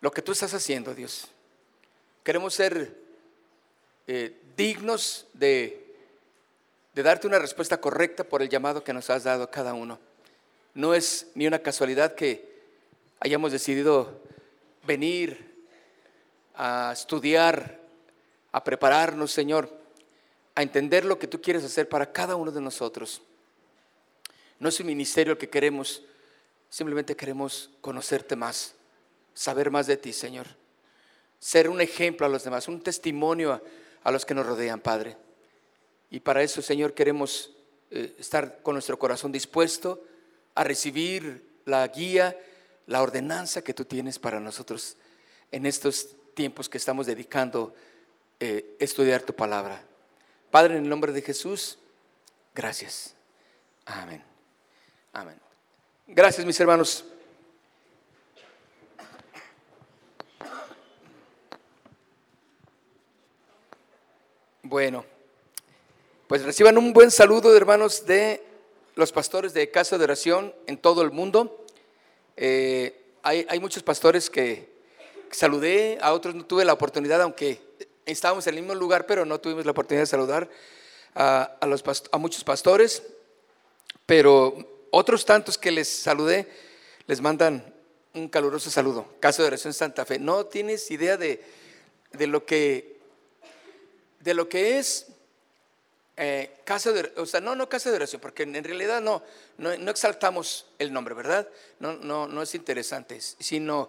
lo que tú estás haciendo, Dios. Queremos ser eh, dignos de, de darte una respuesta correcta por el llamado que nos has dado a cada uno. No es ni una casualidad que hayamos decidido venir a estudiar, a prepararnos, Señor, a entender lo que tú quieres hacer para cada uno de nosotros. No es un ministerio el que queremos, simplemente queremos conocerte más saber más de ti, Señor. Ser un ejemplo a los demás, un testimonio a, los que nos rodean, Padre. Y para eso, Señor, queremos eh, estar con nuestro corazón dispuesto a recibir la guía, la ordenanza que tú tienes para nosotros en estos tiempos que estamos dedicando a eh, estudiar tu palabra. Padre, en el nombre de Jesús, gracias. Amén. Amén. Gracias, mis hermanos. Bueno, pues reciban un buen saludo hermanos de los pastores de Casa de Oración en todo el mundo. Eh, hay, muchos pastores que, saludé, a otros no tuve la oportunidad, aunque estábamos en el mismo lugar, pero no tuvimos la oportunidad de saludar a, a muchos pastores. Pero otros tantos que les saludé, les mandan un caluroso saludo. Casa de Oración Santa Fe. No tienes idea de, de lo que de lo que es eh, casa de o sea, no, no casa de oración, porque en, realidad no, no, exaltamos el nombre, ¿verdad? No, no, no es interesante, sino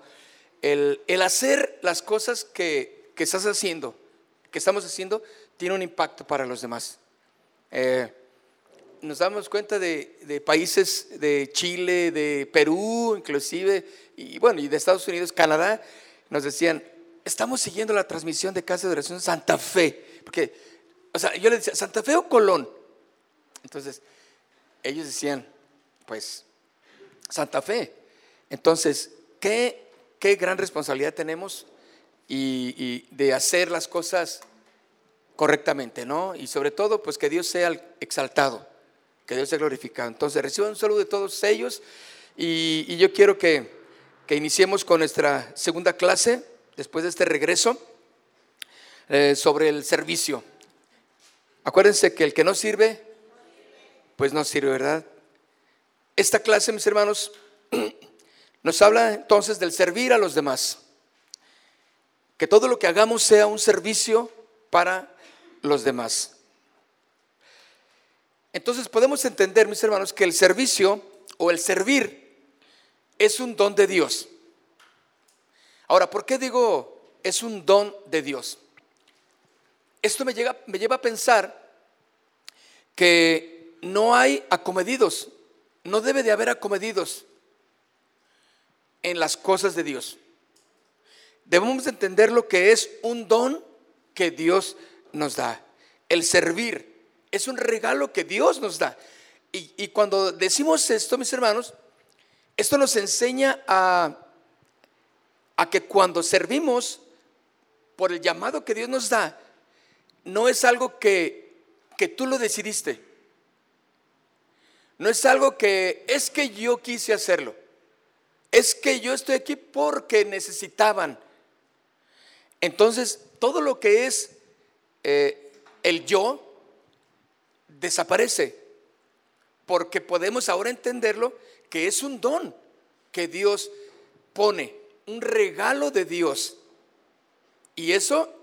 el, hacer las cosas que, estás haciendo, que estamos haciendo, tiene un impacto para los demás. Eh, nos damos cuenta de, de, países de Chile, de Perú, inclusive, y bueno, y de Estados Unidos, Canadá, nos decían, estamos siguiendo la transmisión de Casa de Oración Santa Fe. Porque, o sea, yo le decía, ¿Santa Fe o Colón? Entonces, ellos decían, pues, Santa Fe. Entonces, ¿qué, qué gran responsabilidad tenemos y, de hacer las cosas correctamente, ¿no? Y sobre todo, pues que Dios sea exaltado, que Dios sea glorificado. Entonces, reciban un saludo de todos ellos y, yo quiero que, que iniciemos con nuestra segunda clase después de este regreso. Eh, sobre el servicio. Acuérdense que el que no sirve, pues no sirve, ¿verdad? Esta clase, mis hermanos, nos habla entonces del servir a los demás. Que todo lo que hagamos sea un servicio para los demás. Entonces podemos entender, mis hermanos, que el servicio o el servir es un don de Dios. Ahora, ¿por qué digo es un don de Dios? Esto me, lleva a pensar que no hay acomedidos, no debe de haber acomedidos en las cosas de Dios. Debemos entender lo que es un don que Dios nos da. El servir es un regalo que Dios nos da. Y, y cuando decimos esto, mis hermanos, esto nos enseña a, a que cuando servimos por el llamado que Dios nos da, no es algo que, que tú lo decidiste. No es algo que es que yo quise hacerlo. Es que yo estoy aquí porque necesitaban. Entonces, todo lo que es eh, el yo desaparece. Porque podemos ahora entenderlo que es un don que Dios pone, un regalo de Dios. Y eso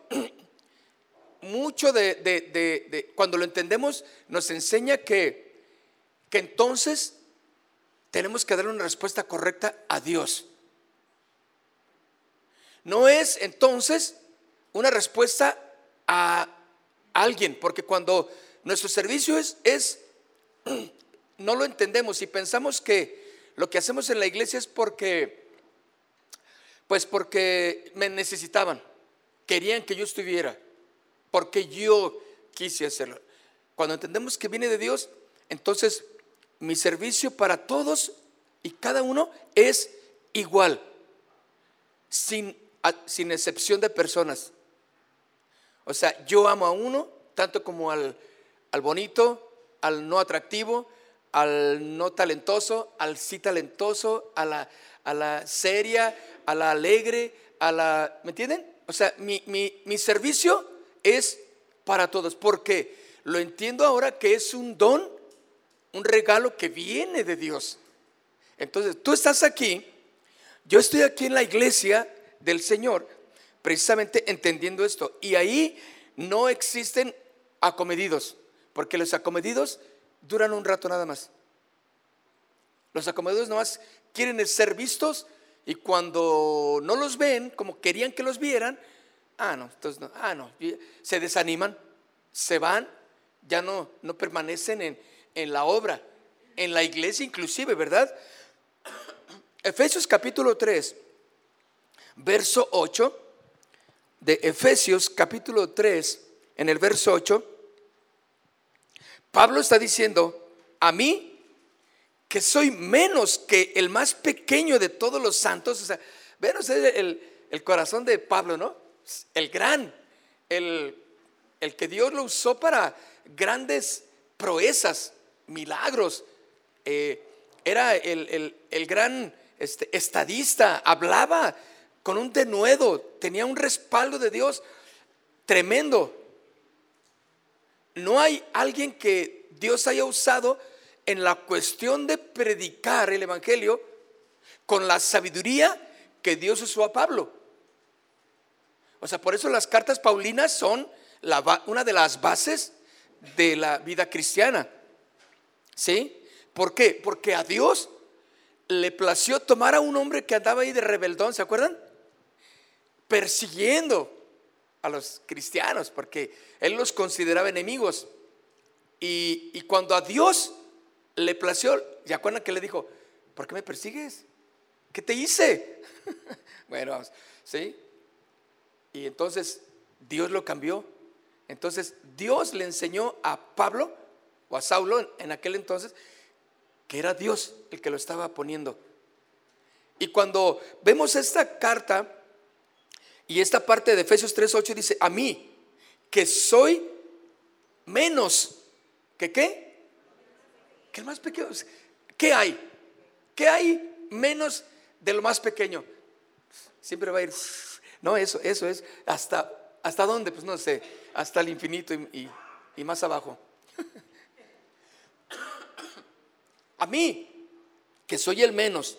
mucho de, cuando lo entendemos, nos enseña que, entonces tenemos que dar una respuesta correcta a Dios. No es entonces una respuesta a alguien, porque cuando nuestro servicio es, es no lo entendemos y pensamos que lo que hacemos en la iglesia es porque Pues porque me necesitaban, querían que yo estuviera, porque yo quise hacerlo. Cuando entendemos que viene de Dios, entonces mi servicio para todos y cada uno es igual, sin, sin excepción de personas. O sea, yo amo a uno tanto como al, al bonito, al no atractivo, al no talentoso, al sí talentoso, a la, a la seria, a la alegre, a la... ¿Me entienden? O sea, mi, mi, mi servicio es para todos, porque lo entiendo ahora que es un don, un regalo que viene de Dios. Entonces, tú estás aquí, yo estoy aquí en la iglesia del Señor, precisamente entendiendo esto. Y ahí no existen acomedidos, porque los acomedidos duran un rato nada más. Los acomedidos nada más quieren ser vistos y cuando no los ven, como querían que los vieran, ah, no, entonces no, ah, no, se desaniman, se van, ya no, no permanecen en, en la obra, en la iglesia inclusive, ¿verdad? Efesios capítulo 3, verso 8, de Efesios capítulo 3, en el verso 8, Pablo está diciendo, a mí, que soy menos que el más pequeño de todos los santos, o sea, ven el, el corazón de Pablo, ¿no? El gran, el, el que Dios lo usó para grandes proezas, milagros. Eh, era el, el gran este, estadista, hablaba con un denuedo, tenía un respaldo de Dios tremendo. No hay alguien que Dios haya usado en la cuestión de predicar el Evangelio con la sabiduría que Dios usó a Pablo. O sea, por eso las cartas paulinas son una de las bases de la vida cristiana. ¿Sí? ¿Por qué? Porque a Dios le plació tomar a un hombre que andaba ahí de rebeldón, ¿se acuerdan? Persiguiendo a los cristianos, porque él los consideraba enemigos. Y, cuando a Dios le plació, ¿se acuerdan que le dijo, ¿por qué me persigues? ¿Qué te hice? bueno, ¿sí? Y entonces Dios lo cambió. Entonces Dios le enseñó a Pablo o a Saulo en aquel entonces que era Dios el que lo estaba poniendo. Y cuando vemos esta carta y esta parte de Efesios 3:8 dice, a mí, que soy menos que qué? Que el más pequeño. ¿Qué hay? ¿Qué hay menos de lo más pequeño? Siempre va a ir, no, eso, eso es, hasta, ¿hasta dónde? Pues no sé, hasta el infinito y, y más abajo. A mí, que soy el menos,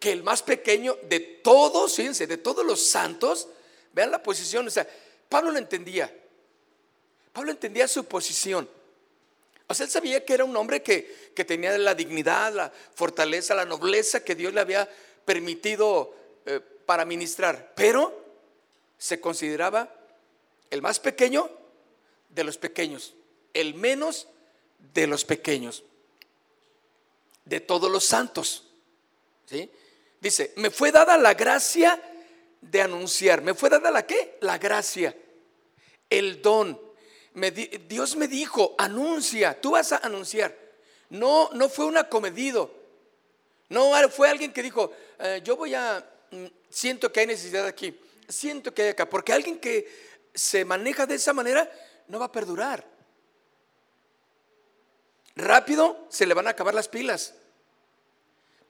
que el más pequeño de todos, fíjense, de todos los santos, vean la posición, o sea, Pablo lo entendía. Pablo entendía su posición. O sea, él sabía que era un hombre que, tenía la dignidad, la fortaleza, la nobleza que Dios le había permitido eh, para ministrar, pero se consideraba el más pequeño de los pequeños, el menos de los pequeños de todos los santos. ¿sí? Dice, me fue dada la gracia de anunciar. ¿Me fue dada la qué? La gracia, el don. Dios me dijo, anuncia, tú vas a anunciar. No, no fue un acomedido. No fue alguien que dijo, eh, yo voy a, mm, siento que hay necesidad aquí, siento que hay acá. Porque alguien que se maneja de esa manera no va a perdurar rápido se le van a acabar las pilas.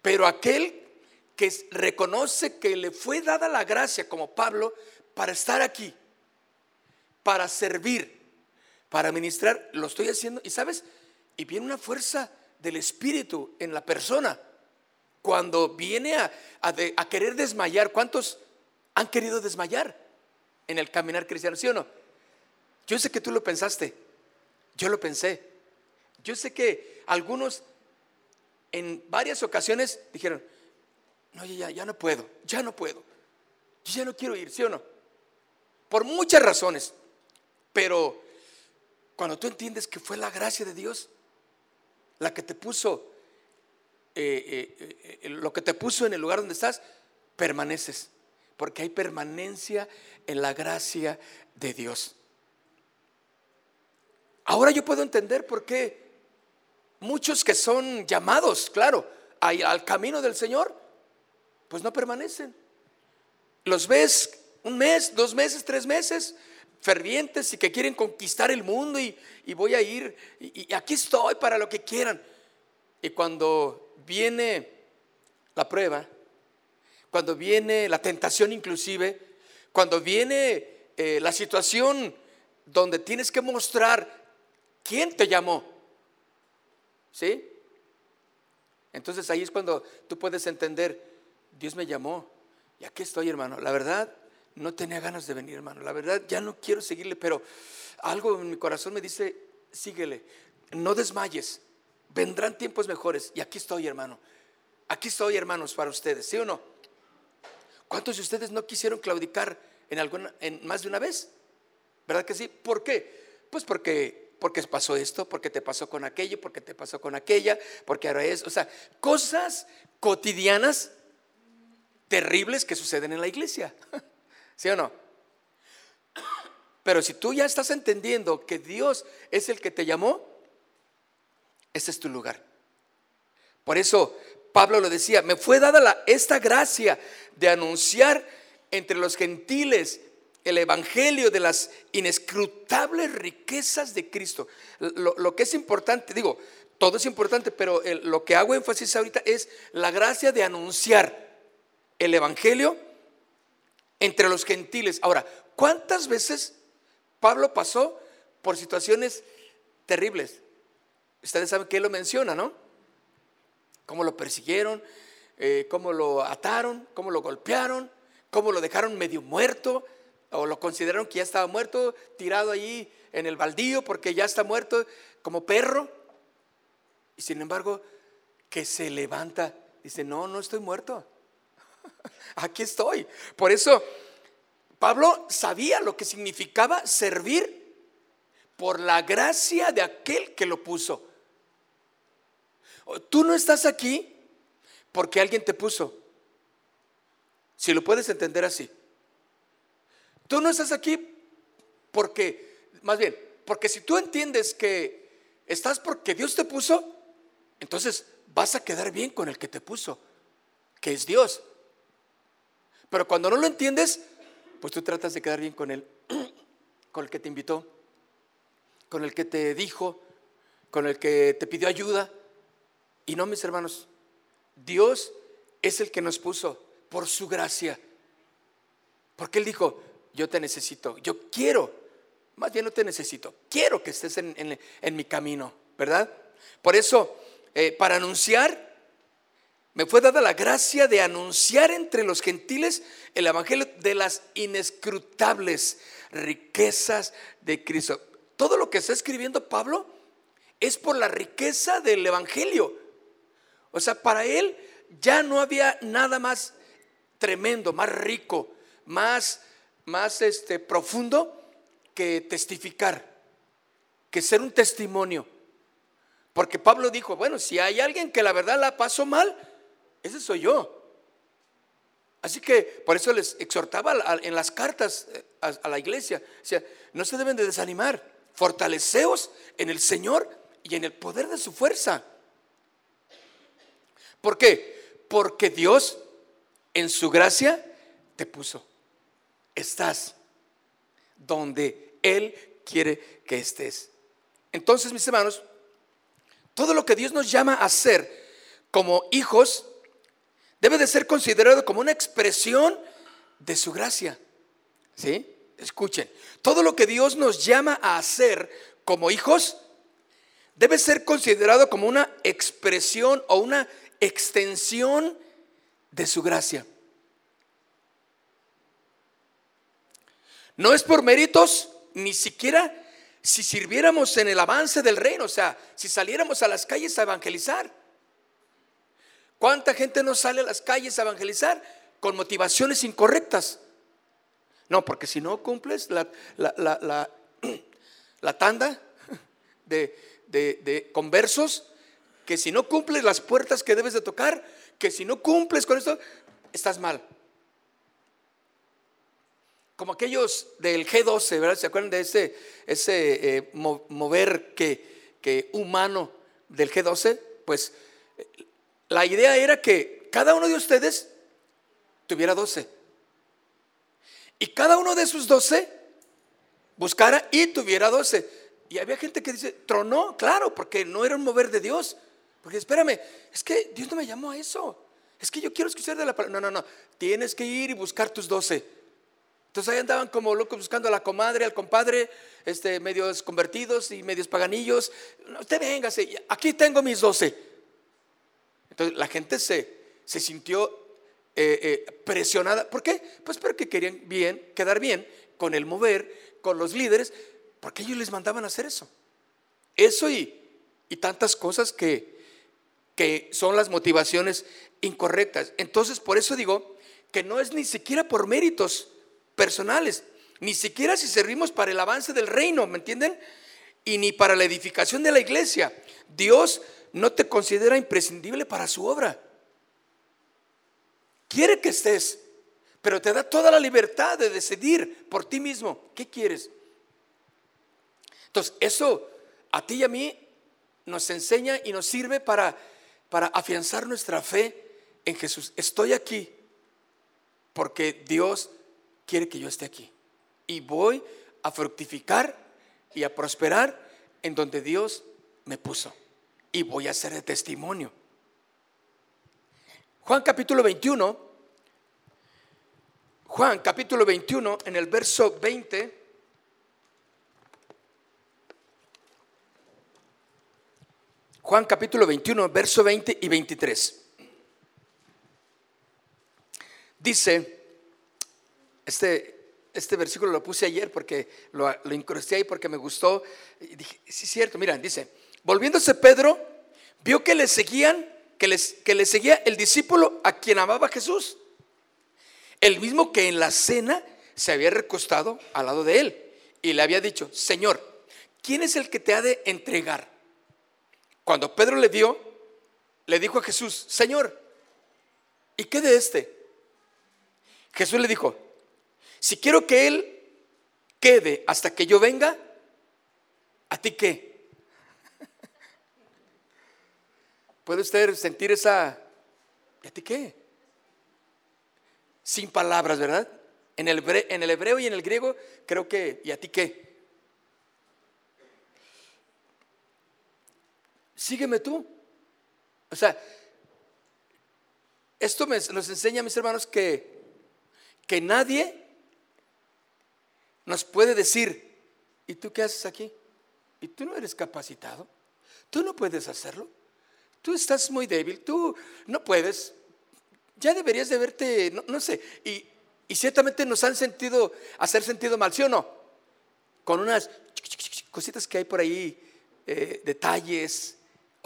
Pero aquel que reconoce que le fue dada la gracia, como Pablo, para estar aquí, para servir, para ministrar, lo estoy haciendo. Y sabes, y viene una fuerza del Espíritu en la persona. Cuando viene a, querer desmayar, ¿cuántos han querido desmayar en el caminar cristiano? ¿Sí o no? Yo sé que tú lo pensaste, yo lo pensé. Yo sé que algunos en varias ocasiones dijeron, no, ya, ya no puedo, ya no puedo, yo ya no quiero ir, ¿sí o no? Por muchas razones, pero cuando tú entiendes que fue la gracia de Dios la que te puso, eh, eh, eh, lo que te puso en el lugar donde estás, permaneces, porque hay permanencia en la gracia de Dios. Ahora yo puedo entender por qué muchos que son llamados, claro, al camino del Señor, pues no permanecen. Los ves un mes, dos meses, tres meses, fervientes y que quieren conquistar el mundo y, voy a ir y, aquí estoy para lo que quieran. Y cuando viene la prueba, cuando viene la tentación inclusive, cuando viene eh, la situación donde tienes que mostrar quién te llamó, ¿sí? Entonces ahí es cuando tú puedes entender, Dios me llamó y aquí estoy hermano. La verdad, no tenía ganas de venir, hermano. La verdad, ya no quiero seguirle, pero algo en mi corazón me dice, síguele, no desmayes, vendrán tiempos mejores. Y aquí estoy, hermano. Aquí estoy, hermanos, para ustedes, ¿sí o no? ¿Cuántos de ustedes no quisieron claudicar en, alguna, en más de una vez? ¿Verdad que sí? ¿Por qué? Pues porque, porque pasó esto, porque te pasó con aquello, porque te pasó con aquella, porque ahora es, o sea, cosas cotidianas terribles que suceden en la iglesia. ¿Sí o no? Pero si tú ya estás entendiendo que Dios es el que te llamó, ese es tu lugar. Por eso Pablo lo decía, me fue dada esta gracia de anunciar entre los gentiles el evangelio de las inescrutables riquezas de Cristo. Lo, que es importante, digo, todo es importante, pero lo que hago énfasis ahorita es la gracia de anunciar el evangelio entre los gentiles. Ahora, ¿cuántas veces Pablo pasó por situaciones terribles? Ustedes saben que él lo menciona, ¿no? Cómo lo persiguieron, eh, cómo lo ataron, cómo lo golpearon, cómo lo dejaron medio muerto, o lo consideraron que ya estaba muerto, tirado allí en el baldío porque ya está muerto como perro. Y sin embargo, que se levanta, dice, no, no estoy muerto aquí estoy. Por eso Pablo sabía lo que significaba servir por la gracia de aquel que lo puso. Tú no estás aquí porque alguien te puso. Si lo puedes entender así. Tú no estás aquí porque, más bien, porque si tú entiendes que estás porque Dios te puso, entonces vas a quedar bien con el que te puso, que es Dios. Pero cuando no lo entiendes, pues tú tratas de quedar bien con él, con el que te invitó, con el que te dijo, con el que te pidió ayuda. Y no, mis hermanos, Dios es el que nos puso por su gracia. Porque Él dijo, yo te necesito, yo quiero, más bien no te necesito, quiero que estés en, mi camino, ¿verdad? Por eso, eh, para anunciar me fue dada la gracia de anunciar entre los gentiles el evangelio de las inescrutables riquezas de Cristo. Todo lo que está escribiendo Pablo es por la riqueza del evangelio. O sea, para él ya no había nada más tremendo, más rico, más más este profundo que testificar, que ser un testimonio. Porque Pablo dijo, bueno, si hay alguien que la verdad la pasó mal, ese soy yo. Así que por eso les exhortaba en las cartas eh, a, la iglesia. O sea, no se deben de desanimar. Fortaleceos en el Señor y en el poder de su fuerza. ¿Por qué? Porque Dios en su gracia te puso. Estás donde Él quiere que estés. Entonces, mis hermanos, todo lo que Dios nos llama a hacer como hijos debe de ser considerado como una expresión de su gracia. ¿Sí? Escuchen, todo lo que Dios nos llama a hacer como hijos debe ser considerado como una expresión o una extensión de su gracia. No es por méritos, ni siquiera si sirviéramos en el avance del reino, o sea, si saliéramos a las calles a evangelizar. ¿Cuánta gente no sale a las calles a evangelizar con motivaciones incorrectas? No, porque si no cumples la, la, tanda de, de, conversos, que si no cumples las puertas que debes de tocar, que si no cumples con esto, estás mal. como aquellos del G12, ¿verdad? ¿Se acuerdan de ese, ese eh, mover que, que humano del G12? Pues la idea era que cada uno de ustedes tuviera 12. Y cada uno de esos 12 buscara y tuviera 12. Y había gente que dice, tronó, claro, porque no era un mover de Dios. Porque espérame, es que Dios no me llamó a eso. Es que yo quiero escuchar de la palabra. No, no, no. Tienes que ir y buscar tus 12. Entonces ahí andaban como locos buscando a la comadre, al compadre, este, medios convertidos y medios paganillos. No, usted véngase, aquí tengo mis 12. Entonces la gente se, se sintió eh, eh, presionada. ¿Por qué? Pues porque querían bien, quedar bien con el mover, con los líderes, porque ellos les mandaban hacer eso. Eso y, y tantas cosas que, que son las motivaciones incorrectas. Entonces, por eso digo que no es ni siquiera por méritos personales, ni siquiera si servimos para el avance del reino, ¿me entienden? Y ni para la edificación de la iglesia. Dios no te considera imprescindible para su obra. Quiere que estés, pero te da toda la libertad de decidir por ti mismo qué quieres. Entonces, eso a ti y a mí nos enseña y nos sirve para, para afianzar nuestra fe en Jesús. Estoy aquí porque Dios quiere que yo esté aquí. Y voy a fructificar y a prosperar en donde Dios me puso. Y voy a ser de testimonio. Juan capítulo 21. Juan capítulo 21 en el verso 20. Juan capítulo 21, verso 20 y 23. Dice, este, este versículo lo puse ayer porque lo, lo incrusté ahí porque me gustó. Dije, sí es cierto, mira, dice, volviéndose Pedro, vio que le seguían, que, que le seguía el discípulo a quien amaba Jesús. El mismo que en la cena se había recostado al lado de él y le había dicho, Señor, ¿quién es el que te ha de entregar? Cuando Pedro le vio, le dijo a Jesús, Señor, ¿y qué de este? Jesús le dijo, si quiero que Él quede hasta que yo venga, ¿a ti qué? ¿Puede usted sentir esa... ¿Y a ti qué? Sin palabras, ¿verdad? En el, en el hebreo y en el griego creo que... ¿Y a ti qué? Sígueme tú. O sea, esto nos enseña, mis hermanos, que que nadie nos puede decir, ¿y tú qué haces aquí? ¿Y tú no eres capacitado? ¿Tú no puedes hacerlo? Tú estás muy débil, tú no puedes. Ya deberías de verte, no, sé, y, ciertamente nos han sentido, hacer sentido mal, ¿sí o no? Con unas cositas que hay por ahí, eh, detalles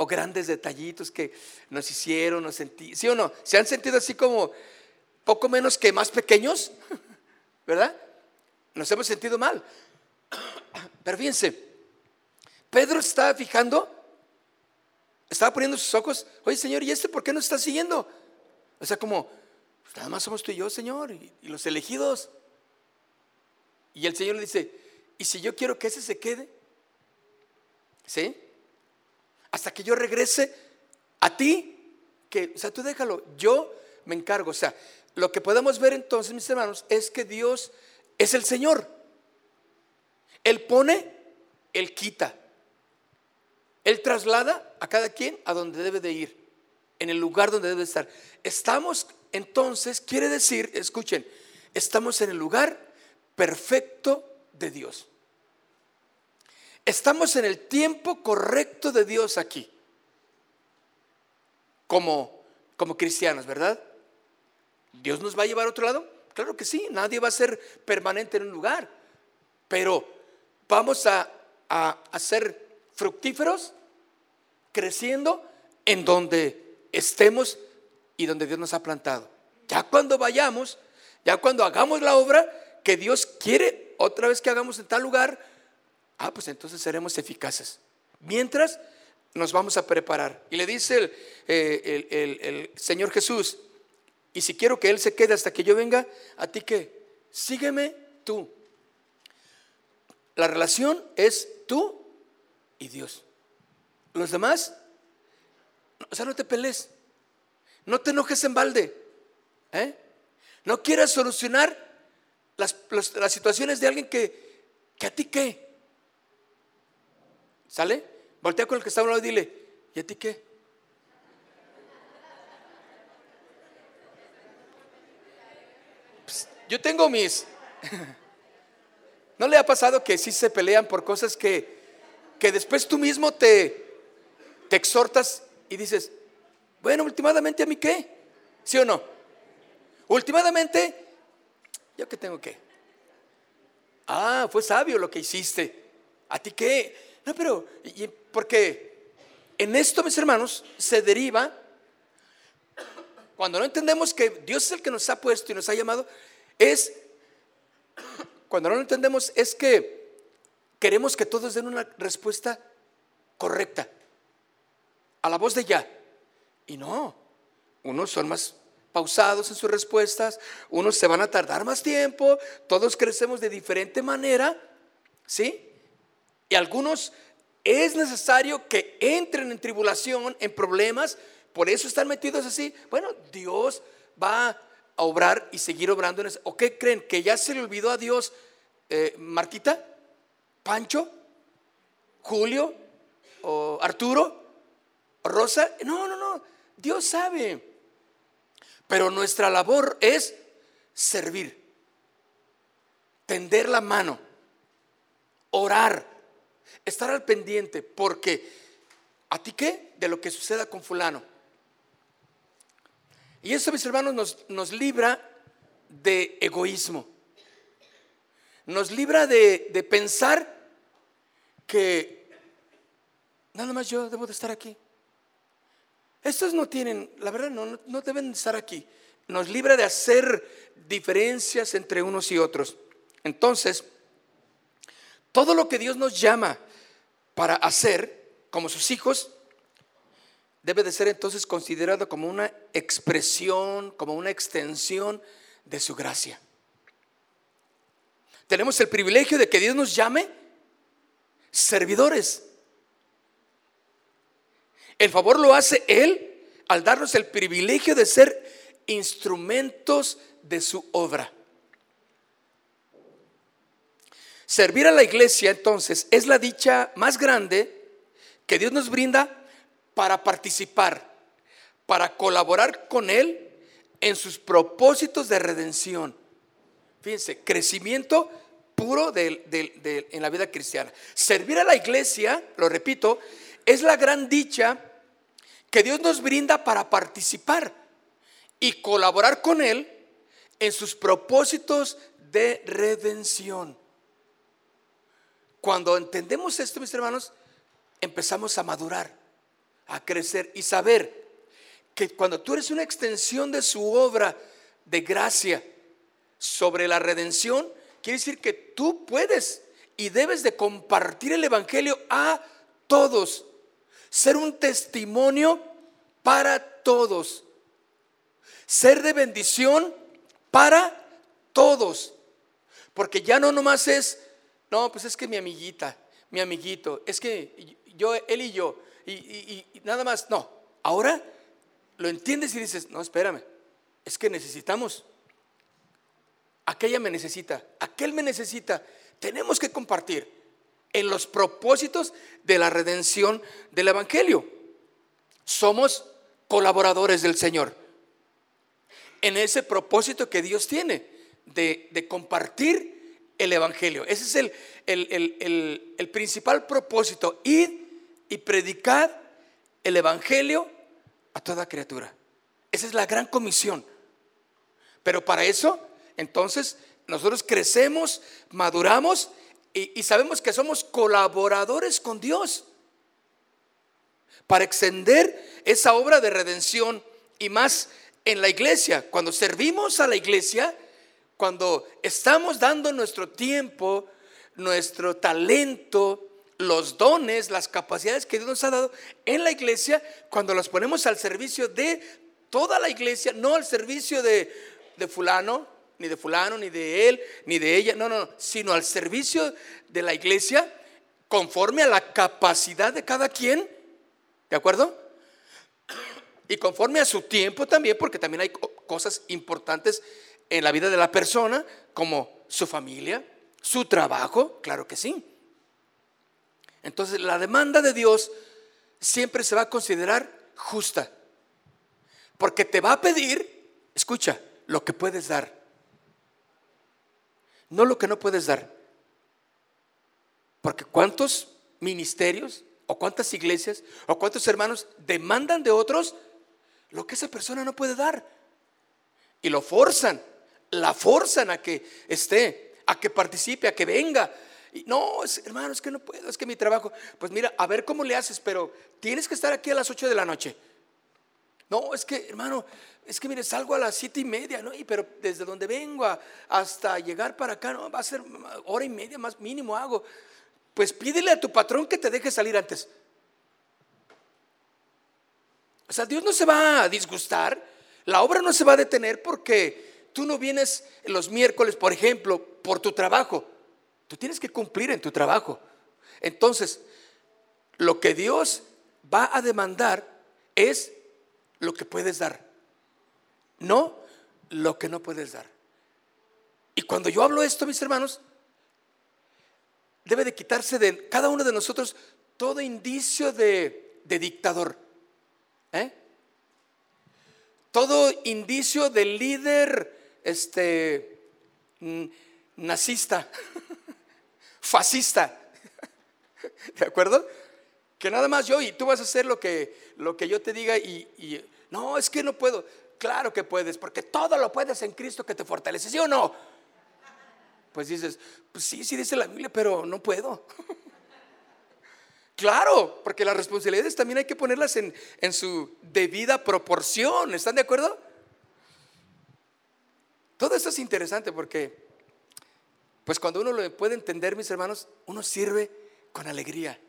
o grandes detallitos que nos hicieron, nos sentí, ¿sí o no? Se han sentido así como, poco menos que más pequeños, ¿verdad? Nos hemos sentido mal. Pero fíjense, Pedro estaba fijando, estaba poniendo sus ojos, oye Señor, ¿y este por qué nos está siguiendo? O sea, como, pues nada más somos tú y yo, Señor, y los elegidos. Y el Señor le dice, ¿y si yo quiero que ese se quede? ¿Sí? Hasta que yo regrese a ti, que, o sea, tú déjalo, yo me encargo. O sea, lo que podemos ver entonces, mis hermanos, es que Dios es el Señor. Él pone, Él quita. Él traslada a cada quien a donde debe de ir, en el lugar donde debe estar. Estamos entonces, quiere decir, escuchen, estamos en el lugar perfecto de Dios. Estamos en el tiempo correcto de Dios aquí, como, como cristianos, ¿verdad? ¿Dios nos va a llevar a otro lado? Claro que sí, nadie va a ser permanente en un lugar, pero vamos a, a, ser fructíferos creciendo en donde estemos y donde Dios nos ha plantado. Ya cuando vayamos, ya cuando hagamos la obra que Dios quiere otra vez que hagamos en tal lugar, ah, pues entonces seremos eficaces. Mientras nos vamos a preparar. Y le dice el, eh, el, Señor Jesús, y si quiero que Él se quede hasta que yo venga, a ti que sígueme tú. La relación es tú y Dios. Los demás, o sea, no te pelees. No te enojes en balde. ¿eh? No quieras solucionar las, situaciones de alguien que, que a ti qué. ¿Sale? Voltea con el que está a un lado y dile, ¿y a ti qué? Pues, yo tengo mis... ¿No le ha pasado que sí se pelean por cosas que, que después tú mismo te, te exhortas y dices, bueno, últimamente a mí qué? ¿Sí o no? Últimamente, ¿yo qué tengo que? Ah, fue sabio lo que hiciste. ¿A ti qué? No, pero, porque en esto, mis hermanos, se deriva, cuando no entendemos que Dios es el que nos ha puesto y nos ha llamado, es, cuando no lo entendemos, es que queremos que todos den una respuesta correcta, a la voz de ya. Y no, unos son más pausados en sus respuestas, unos se van a tardar más tiempo, todos crecemos de diferente manera, ¿sí? Y algunos es necesario que entren en tribulación, en problemas, por eso están metidos así. Bueno, Dios va a obrar y seguir obrando en eso. ¿O qué creen? ¿Que ya se le olvidó a Dios eh, Martita? ¿Pancho? ¿Julio? ¿O Arturo? ¿O Rosa? No, no, no. Dios sabe. Pero nuestra labor es servir, tender la mano, orar estar al pendiente, porque ¿a ti qué? De lo que suceda con fulano. Y eso, mis hermanos, nos, nos libra de egoísmo. Nos libra de, de pensar que nada más yo debo de estar aquí. Estos no tienen, la verdad, no, no deben estar aquí. Nos libra de hacer diferencias entre unos y otros. Entonces, todo lo que Dios nos llama para hacer como sus hijos debe de ser entonces considerado como una expresión, como una extensión de su gracia. Tenemos el privilegio de que Dios nos llame servidores. El favor lo hace Él al darnos el privilegio de ser instrumentos de su obra. Servir a la iglesia entonces es la dicha más grande que Dios nos brinda para participar, para colaborar con Él en sus propósitos de redención. Fíjense, crecimiento puro en la vida cristiana. Servir a la iglesia, lo repito, es la gran dicha que Dios nos brinda para participar y colaborar con Él en sus propósitos de redención. Cuando entendemos esto, mis hermanos, empezamos a madurar, a crecer y saber que cuando tú eres una extensión de su obra de gracia sobre la redención, quiere decir que tú puedes y debes de compartir el Evangelio a todos, ser un testimonio para todos, ser de bendición para todos, porque ya no nomás es no, pues es que mi amiguita, mi amiguito, es que yo, él y yo, y, nada más, no. Ahora lo entiendes y dices, no, espérame, es que necesitamos. Aquella me necesita, aquel me necesita. Tenemos que compartir en los propósitos de la redención del Evangelio. Somos colaboradores del Señor. En ese propósito que Dios tiene de, compartir el Evangelio. Ese es el, el, principal propósito, ir y predicar el Evangelio a toda criatura. Esa es la gran comisión. Pero para eso, entonces, nosotros crecemos, maduramos y, y sabemos que somos colaboradores con Dios para extender esa obra de redención y más en la iglesia. Cuando servimos a la iglesia, cuando estamos dando nuestro tiempo, nuestro talento, los dones, las capacidades que Dios nos ha dado en la iglesia, cuando los ponemos al servicio de toda la iglesia, no al servicio de, fulano, ni de fulano, ni de él, ni de ella, no, no, sino al servicio de la iglesia conforme a la capacidad de cada quien, ¿de acuerdo? Y conforme a su tiempo también, porque también hay cosas importantes en la vida de la persona, como su familia, su trabajo, claro que sí. Entonces la demanda de Dios siempre se va a considerar justa, porque te va a pedir, escucha, lo que puedes dar, no lo que no puedes dar. Porque ¿cuántos ministerios o cuántas iglesias o cuántos hermanos demandan de otros lo que esa persona no puede dar? Y lo forzan, la forzan a que esté, a que participe, a que venga. Y no, hermano, es que no puedo, es que mi trabajo, pues mira, a ver cómo le haces, pero tienes que estar aquí a las 8 de la noche. No, es que, hermano, es que mire, salgo a las siete y media, ¿no? Y, pero desde donde vengo hasta llegar para acá, ¿no? Va a ser hora y media más mínimo hago. Pues pídele a tu patrón que te deje salir antes. O sea, Dios no se va a disgustar, la obra no se va a detener porque tú no vienes los miércoles, por ejemplo, por tu trabajo. Tú tienes que cumplir en tu trabajo. Entonces, lo que Dios va a demandar es lo que puedes dar, no lo que no puedes dar. Y cuando yo hablo esto, mis hermanos, debe de quitarse de cada uno de nosotros todo indicio de, dictador. ¿eh? Todo indicio de líder este, nazista, fascista. ¿De acuerdo? Que nada más yo y tú vas a hacer lo que, lo que yo te diga y, y no, es que no puedo. Claro que puedes, porque todo lo puedes en Cristo que te fortalece, ¿sí o no? Pues dices, pues sí, sí dice la Biblia, pero no puedo. Claro, porque las responsabilidades también hay que ponerlas en, en, su debida proporción. ¿Están de acuerdo? Todo esto es interesante porque, pues cuando uno lo puede entender, mis hermanos, uno sirve con alegría.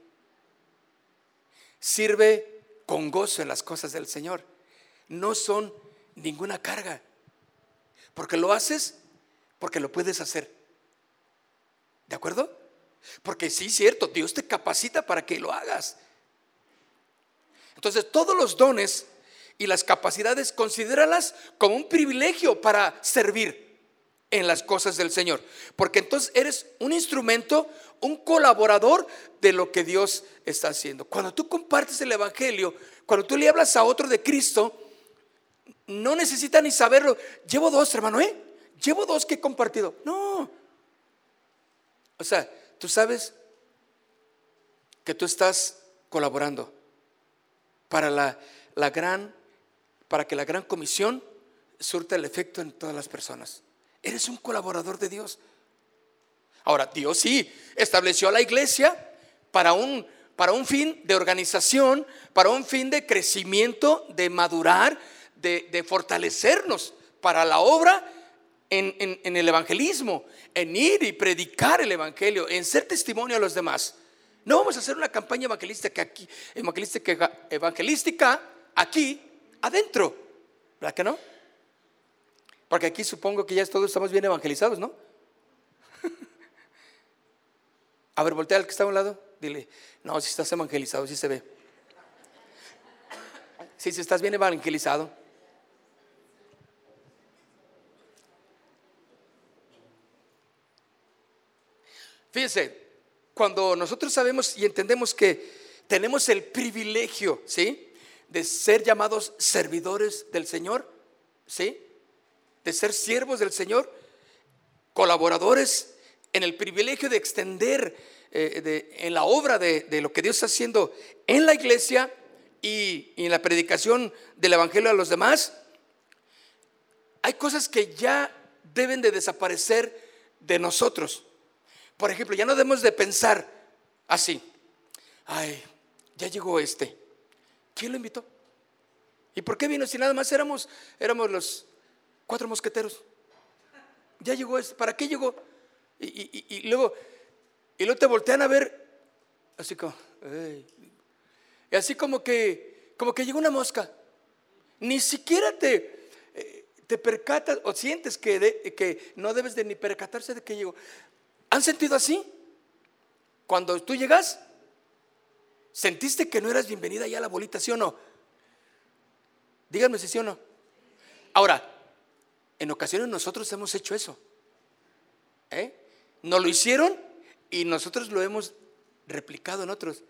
Sirve con gozo en las cosas del Señor. No son ninguna carga. Porque lo haces porque lo puedes hacer. ¿De acuerdo? Porque sí, cierto, Dios te capacita para que lo hagas. Entonces, todos los dones y las capacidades, considéralas como un privilegio para servir en las cosas del Señor. Porque entonces eres un instrumento, un colaborador de lo que Dios está haciendo. Cuando tú compartes el Evangelio, cuando tú le hablas a otro de Cristo, no necesita ni saberlo. Llevo dos, hermano, ¿eh? Llevo dos que he compartido. No, o sea, tú sabes que tú estás colaborando para la, gran, para que la gran comisión surta el efecto en todas las personas. Eres un colaborador de Dios. Ahora, Dios sí estableció a la iglesia para un, para un fin de organización, para un fin de crecimiento, de madurar, de, de fortalecernos para la obra en, el evangelismo, en ir y predicar el evangelio, en ser testimonio a los demás. No vamos a hacer una campaña evangelística aquí, evangelística, evangelística aquí adentro, ¿verdad que no? Porque aquí supongo que ya todos estamos bien evangelizados, ¿no? A ver, voltea al que está a un lado, dile, no, si estás evangelizado, si se ve. Sí, si estás bien evangelizado. Fíjense, cuando nosotros sabemos y entendemos que tenemos el privilegio, ¿sí? De ser llamados servidores del Señor, ¿sí? De ser siervos del Señor, colaboradores en el privilegio de extender eh, en la obra de, lo que Dios está haciendo en la iglesia y, y en la predicación del Evangelio a los demás, hay cosas que ya deben de desaparecer de nosotros. Por ejemplo, ya no debemos de pensar así. Ay, ya llegó este. ¿Quién lo invitó? ¿Y por qué vino si nada más éramos, éramos los cuatro mosqueteros? Ya llegó este. ¿Para qué llegó? Y, luego, y luego te voltean a ver, así como, y así como que, como que llegó una mosca. Ni siquiera te, eh, te percatas o sientes que, que no debes de ni percatarse de que llegó. ¿Han sentido así? Cuando tú llegas, ¿sentiste que no eras bienvenida ya a la bolita, sí o no? Díganme si sí o no. Ahora, en ocasiones nosotros hemos hecho eso. ¿Eh? Nos lo hicieron y nosotros lo hemos replicado en otros.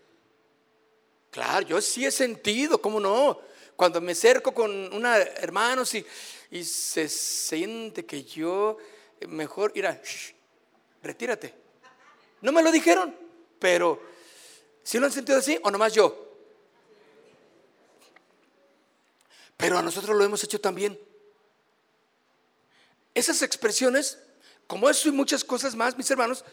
Claro, yo sí he sentido, ¿cómo no? Cuando me acerco con una hermanos y, y se siente que yo mejor, mira, retírate. No me lo dijeron, pero ¿sí lo han sentido así o nomás yo? Pero a nosotros lo hemos hecho también. Esas expresiones, como eso y muchas cosas más, mis hermanos,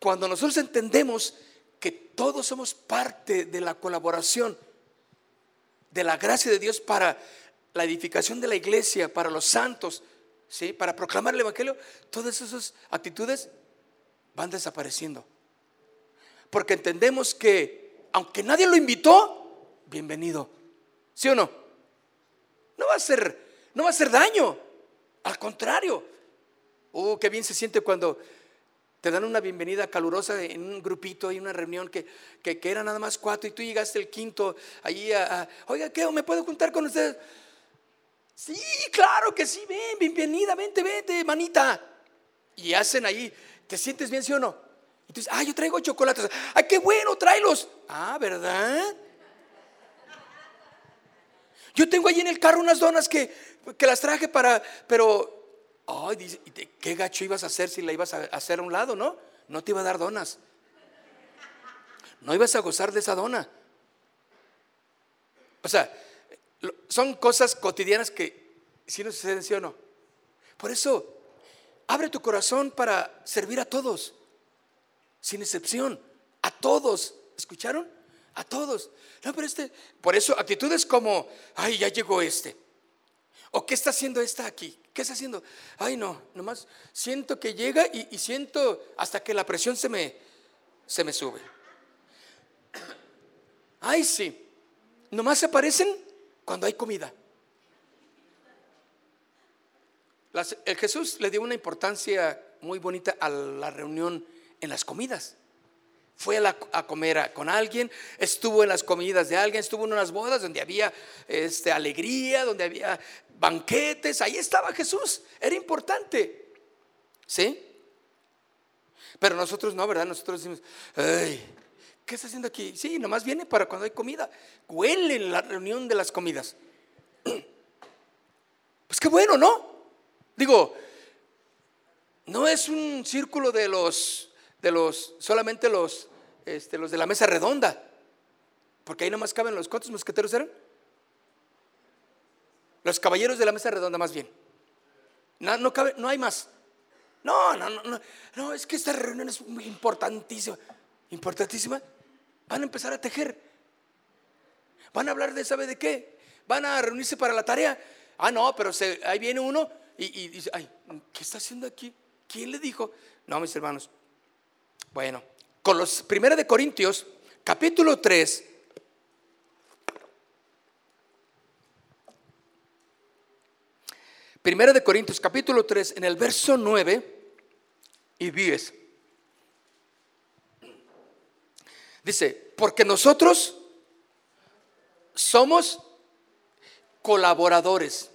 cuando nosotros entendemos que todos somos parte de la colaboración, de la gracia de Dios para la edificación de la iglesia, para los santos, ¿sí? para proclamar el Evangelio, todas esas actitudes van desapareciendo. Porque entendemos que, aunque nadie lo invitó, bienvenido. ¿Sí o no? No va a ser, no va a hacer daño. Al contrario. Oh, qué bien se siente cuando te dan una bienvenida calurosa en un grupito y una reunión que, que, era nada más cuatro y tú llegaste el quinto allí a, oiga, ¿qué? ¿Me puedo juntar con ustedes? Sí, claro que sí, ven, bienvenida, vente, vente, manita. Y hacen ahí, ¿te sientes bien, sí o no? Dices, ah, yo traigo chocolates. ¡Ay, qué bueno, tráelos! Ah, ¿verdad? Yo tengo allí en el carro unas donas que, que las traje para, pero Ay, ¿qué gacho ibas a hacer si la ibas a hacer a un lado, no? No te iba a dar donas. No ibas a gozar de esa dona. O sea, son cosas cotidianas que si no suceden, sí o no. Por eso, abre tu corazón para servir a todos, sin excepción, a todos. ¿Escucharon? A todos. No, pero este, por eso actitudes como, ay, ya llegó este. ¿O qué está haciendo esta aquí? ¿Qué está haciendo? Ay, no, nomás siento que llega y, siento hasta que la presión se me, se me sube. Ay, sí, nomás se aparecen cuando hay comida. el Jesús le dio una importancia muy bonita a la reunión en las comidas. Fue a, comer con alguien, estuvo en las comidas de alguien, estuvo en unas bodas donde había este, alegría, donde había banquetes, ahí estaba Jesús, era importante. ¿Sí? Pero nosotros no, ¿verdad? Nosotros decimos, ay, ¿qué está haciendo aquí? Sí, nomás viene para cuando hay comida. Huele en la reunión de las comidas. Pues qué bueno, ¿no? Digo, no es un círculo de los, los, solamente los, este, los de la mesa redonda, porque ahí nomás caben los cuantos mosqueteros eran. Los caballeros de la mesa redonda más bien. No, no, cabe, no hay más. No, no, no, no, es que esta reunión es muy importantísima. Importantísima. Van a empezar a tejer. Van a hablar de, ¿sabe de qué? Van a reunirse para la tarea. Ah, no, pero ahí viene uno y, dice, ay, ¿qué está haciendo aquí? ¿Quién le dijo? No, mis hermanos. Bueno, con los primeros de Corintios, capítulo 3, Primera de Corintios capítulo 3, en el verso 9 y 10. Dice, porque nosotros somos colaboradores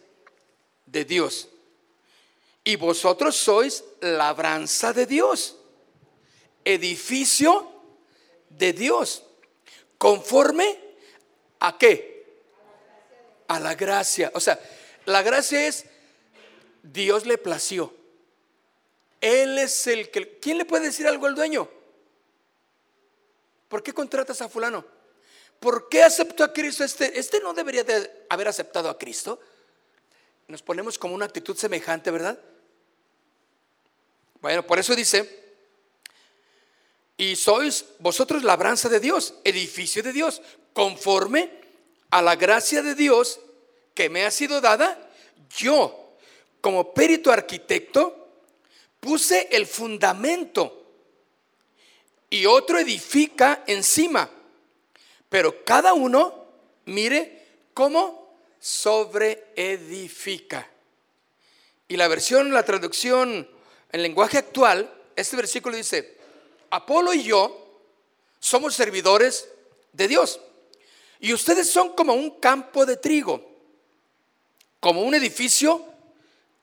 de Dios y vosotros sois labranza de Dios, edificio de Dios, conforme a qué? A la gracia. O sea, la gracia es Dios le plació. Él es el que... ¿Quién le puede decir algo al dueño? ¿Por qué contratas a fulano? ¿Por qué aceptó a Cristo? Este, este no debería de haber aceptado a Cristo. Nos ponemos como una actitud semejante, ¿verdad? Bueno, por eso dice, y sois vosotros labranza de Dios, edificio de Dios, conforme a la gracia de Dios que me ha sido dada, yo como perito arquitecto, puse el fundamento y otro edifica encima. Pero cada uno, mire cómo sobre edifica. Y la versión, la traducción en lenguaje actual, este versículo dice, Apolo y yo somos servidores de Dios. Y ustedes son como un campo de trigo, como un edificio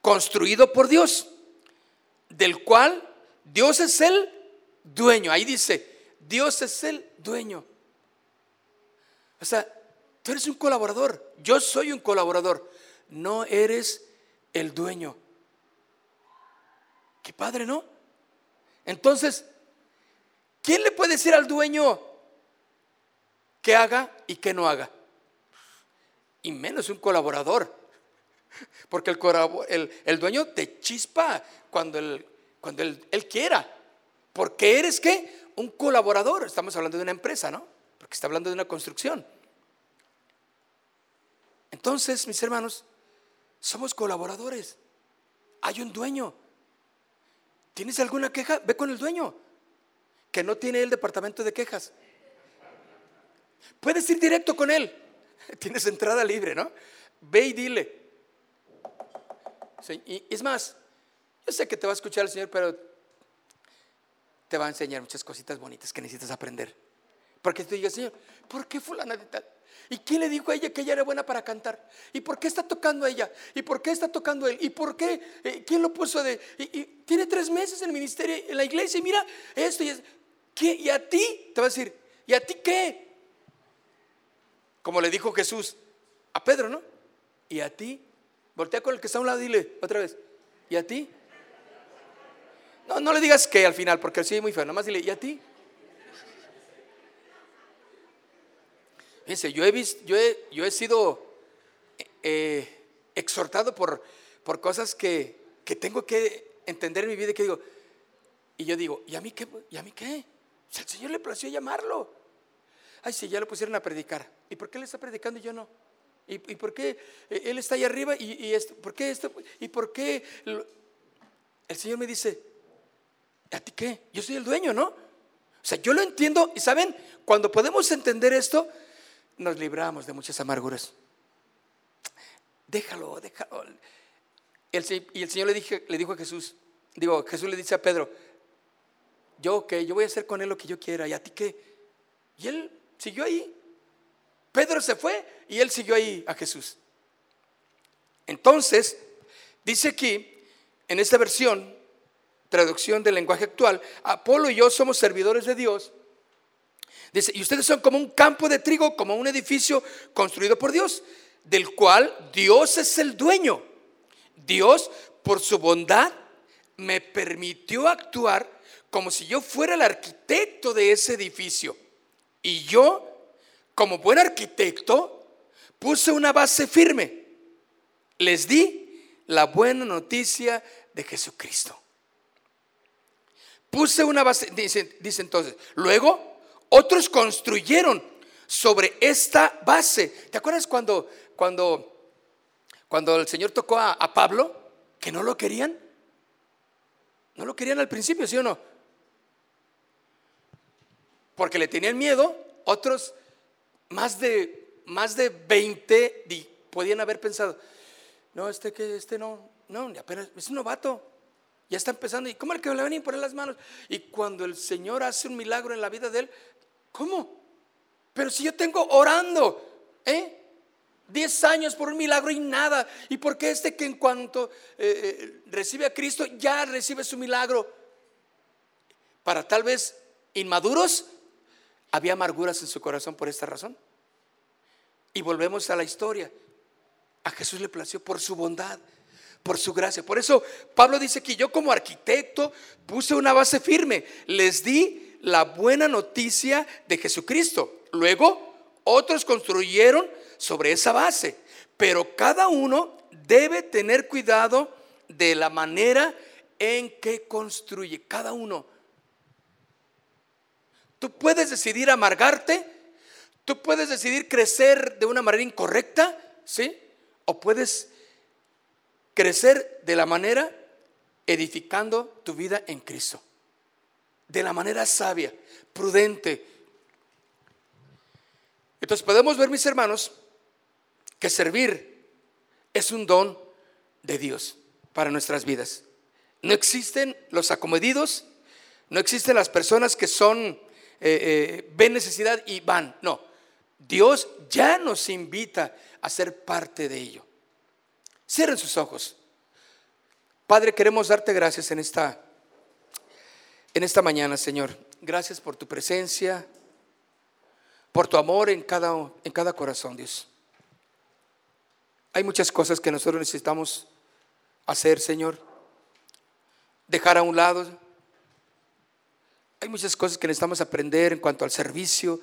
construido por Dios, del cual Dios es el dueño. Ahí dice, Dios es el dueño. O sea, tú eres un colaborador, yo soy un colaborador, no eres el dueño. Qué padre, ¿no? Entonces, ¿quién le puede decir al dueño qué haga y qué no haga? Y menos un colaborador. Porque el, dueño te chispa cuando, cuando él quiera. Porque eres qué? Un colaborador. Estamos hablando de una empresa, ¿no? Porque está hablando de una construcción. Entonces, mis hermanos, somos colaboradores. Hay un dueño. ¿Tienes alguna queja? Ve con el dueño, que no tiene el departamento de quejas. Puedes ir directo con él. Tienes entrada libre, ¿no? Ve y dile. y es más, yo sé que te va a escuchar el Señor, pero te va a enseñar muchas cositas bonitas que necesitas aprender. Porque tú digas, Señor, ¿por qué fulana de tal? ¿Y quién le dijo a ella que ella era buena para cantar? ¿Y por qué está tocando a ella? ¿Y por qué está tocando él? ¿Y por qué? Eh, ¿Quién lo puso de.? Y, tiene tres meses en el ministerio, en la iglesia, y mira esto y. ¿Y a ti? Te va a decir, ¿y a ti qué? Como le dijo Jesús a Pedro, ¿no? ¿Y a ti? Voltea con el que está a un lado dile otra vez, ¿y a ti? No, no le digas que al final, porque así es muy feo, nomás dile, ¿y a ti? Fíjense, yo he, visto, yo he, yo he sido eh, exhortado por, por cosas que, que, tengo que entender en mi vida y que digo, y yo digo, ¿y a mí qué? ¿Y a mí qué? Si al Señor le plació llamarlo. Ay, si ya lo pusieron a predicar. ¿Y por qué él está predicando y yo no? ¿Y, por qué él está ahí arriba y? ¿Por qué esto? ¿Y por qué? El Señor me dice, ¿a ti qué? Yo soy el dueño, ¿no? O sea, yo lo entiendo y saben, cuando podemos entender esto, nos libramos de muchas amarguras. Déjalo, déjalo. y el Señor le, le dijo a Jesús, digo, Jesús le dice a Pedro, yo qué, yo voy a hacer con él lo que yo quiera, ¿y a ti qué? Y él siguió ahí. Pedro se fue y él siguió ahí a Jesús. Entonces, dice aquí, en esta versión, traducción del lenguaje actual, Apolo y yo somos servidores de Dios Dice, y ustedes son como un campo de trigo, como un edificio construido por Dios, del cual Dios es el dueño. Dios, por su bondad, me permitió actuar como si yo fuera el arquitecto de ese edificio. Y yo, como buen arquitecto, puse una base firme. Les di la buena noticia de Jesucristo. Puse una base, dice, entonces, luego otros construyeron sobre esta base. ¿Te acuerdas cuando, cuando, cuando el Señor tocó a, a Pablo, que no lo querían? No lo querían al principio, ¿sí o no? Porque le tenían miedo, otros más de, más de 20 podían haber pensado, no, este que este no, no, apenas es un novato, ya está empezando, ¿y cómo el que le van a poner las manos? Y cuando el Señor hace un milagro en la vida de él, ¿Cómo? Pero si yo tengo orando, ¿eh? Diez años por un milagro y nada. ¿Y por qué este que en cuanto eh, eh, recibe a Cristo ya recibe su milagro? Para tal vez inmaduros, había amarguras en su corazón por esta razón. Y volvemos a la historia. A Jesús le plació por su bondad, por su gracia. Por eso Pablo dice que yo como arquitecto puse una base firme. Les di la buena noticia de Jesucristo. Luego, otros construyeron sobre esa base, pero cada uno debe tener cuidado de la manera en que construye, cada uno. Tú puedes decidir amargarte, tú puedes decidir crecer de una manera incorrecta, ¿sí? O puedes crecer de la manera edificando tu vida en Cristo de la manera sabia, prudente. Entonces podemos ver, mis hermanos, que servir es un don de Dios. para nuestras vidas. No existen los acomedidos, no existen las personas que son, eh, eh, ven necesidad y van. No, Dios ya nos invita a ser parte de ello. Cierren sus ojos. Padre, queremos darte gracias en esta, en esta mañana, Señor. Gracias por tu presencia, por tu amor en cada, en cada corazón, Dios. Hay muchas cosas que nosotros necesitamos hacer, Señor. Dejar a un lado. Hay muchas cosas que necesitamos aprender en cuanto al servicio.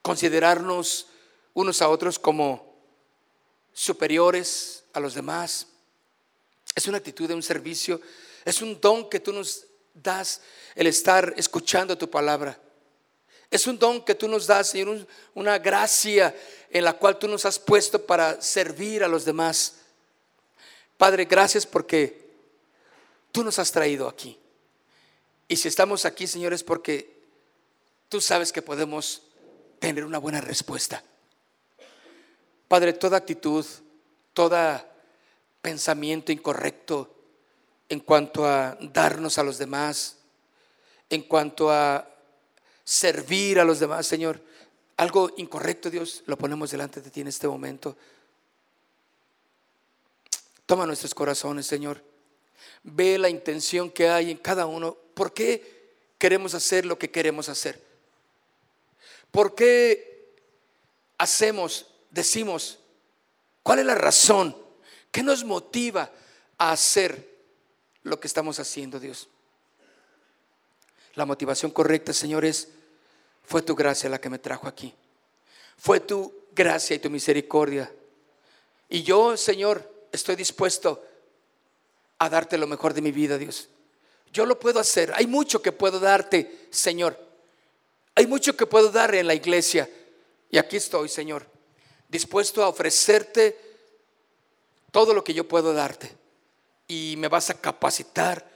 Considerarnos unos a otros como superiores a los demás. Es una actitud de un servicio. Es un don que tú nos das el estar escuchando tu palabra. Es un don que tú nos das, Señor, una gracia en la cual tú nos has puesto para servir a los demás. Padre, gracias porque tú nos has traído aquí. Y si estamos aquí, Señor, es porque tú sabes que podemos tener una buena respuesta. Padre, toda actitud, todo pensamiento incorrecto en cuanto a darnos a los demás, en cuanto a servir a los demás, Señor. Algo incorrecto, Dios, lo ponemos delante de ti en este momento. Toma nuestros corazones, Señor. Ve la intención que hay en cada uno. ¿Por qué queremos hacer lo que queremos hacer? ¿Por qué hacemos, decimos, cuál es la razón? ¿Qué nos motiva a hacer lo que estamos haciendo, Dios? La motivación correcta, Señor, es, fue tu gracia la que me trajo aquí. Fue tu gracia y tu misericordia. Y yo, Señor, estoy dispuesto a darte lo mejor de mi vida, Dios. Yo lo puedo hacer. Hay mucho que puedo darte, Señor. Hay mucho que puedo dar en la iglesia. Y aquí estoy, Señor, dispuesto a ofrecerte todo lo que yo puedo darte. Y me vas a capacitar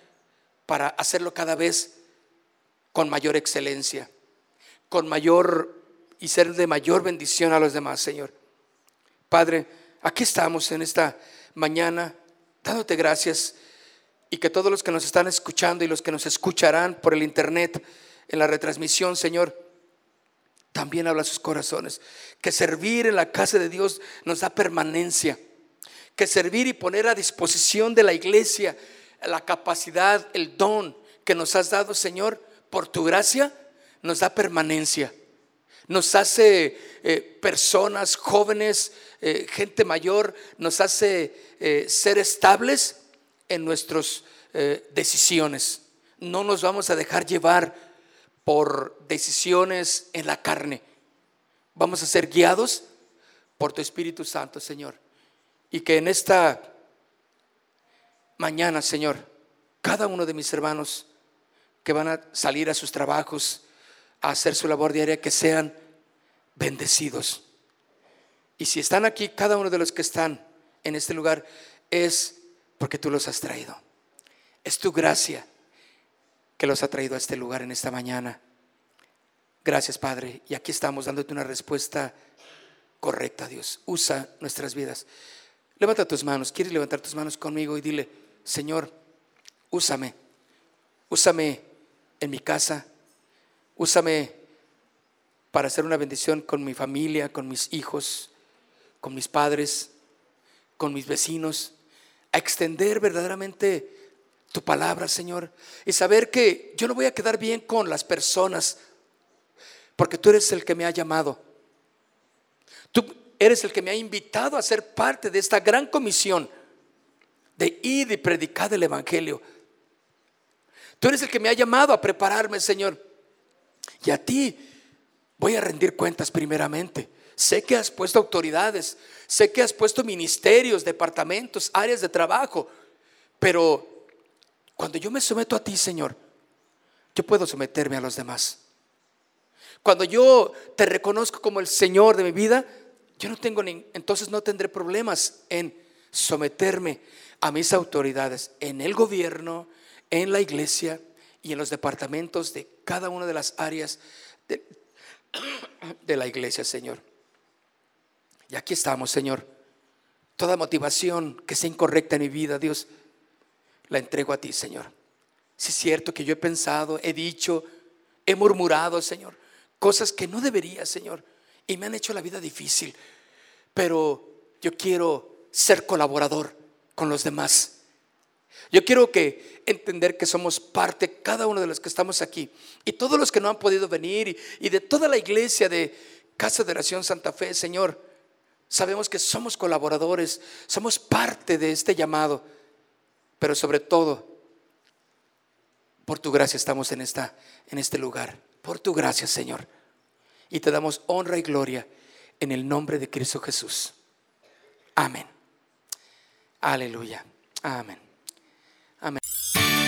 para hacerlo cada vez con mayor excelencia, con mayor y ser de mayor bendición a los demás, Señor. Padre, aquí estamos en esta mañana dándote gracias y que todos los que nos están escuchando y los que nos escucharán por el internet en la retransmisión, Señor, también habla sus corazones. Que servir en la casa de Dios nos da permanencia. Que servir y poner a disposición de la iglesia la capacidad, el don que nos has dado, Señor, por tu gracia, nos da permanencia. Nos hace eh, personas jóvenes, eh, gente mayor, nos hace eh, ser estables en nuestras decisiones. No nos vamos a dejar llevar por decisiones en la carne. Vamos a ser guiados por tu Espíritu Santo, Señor. Y que en esta mañana, Señor, cada uno de mis hermanos que van a salir a sus trabajos, a hacer su labor diaria, que sean bendecidos. Y si están aquí, cada uno de los que están en este lugar, es porque tú los has traído. Es tu gracia que los ha traído a este lugar en esta mañana. Gracias, Padre. Y aquí estamos dándote una respuesta correcta, Dios. Usa nuestras vidas. Levanta tus manos. ¿Quieres levantar tus manos conmigo y dile, Señor, úsame. Úsame en mi casa. Úsame para hacer una bendición con mi familia, con mis hijos, con mis padres, con mis vecinos, a extender verdaderamente tu palabra, Señor, y saber que yo no voy a quedar bien con las personas, porque tú eres el que me ha llamado. Tú eres el que me ha invitado a ser parte de esta gran comisión de ir y predicar el Evangelio Tú eres el que me ha llamado a prepararme, Señor. Y a ti voy a rendir cuentas primeramente. Sé que has puesto autoridades, sé que has puesto ministerios, departamentos, áreas de trabajo, pero cuando yo me someto a ti, Señor, yo puedo someterme a los demás. Cuando yo te reconozco como el Señor de mi vida, yo no tengo ni, entonces no tendré problemas en someterme a mis autoridades en el gobierno, en la iglesia y en los departamentos de cada una de las áreas de, la iglesia, Señor. Y aquí estamos, Señor, Toda motivación que sea incorrecta en mi vida, Dios, la entrego a ti, Señor. Si es cierto que yo he pensado, he dicho, he murmurado, Señor, cosas que no debería, Señor, y me han hecho la vida difícil, pero yo quiero ser colaborador con los demás. Yo quiero que entender que somos parte, cada uno de los que estamos aquí, y todos los que no han podido venir, y, de toda la iglesia de Casa de Oración Santa Fe, Señor, sabemos que somos colaboradores, somos parte de este llamado, pero sobre todo, por tu gracia estamos en, esta, en este lugar, por tu gracia, Señor, y te damos honra y gloria en el nombre de Cristo Jesús. Amén. Aleluya. Amén.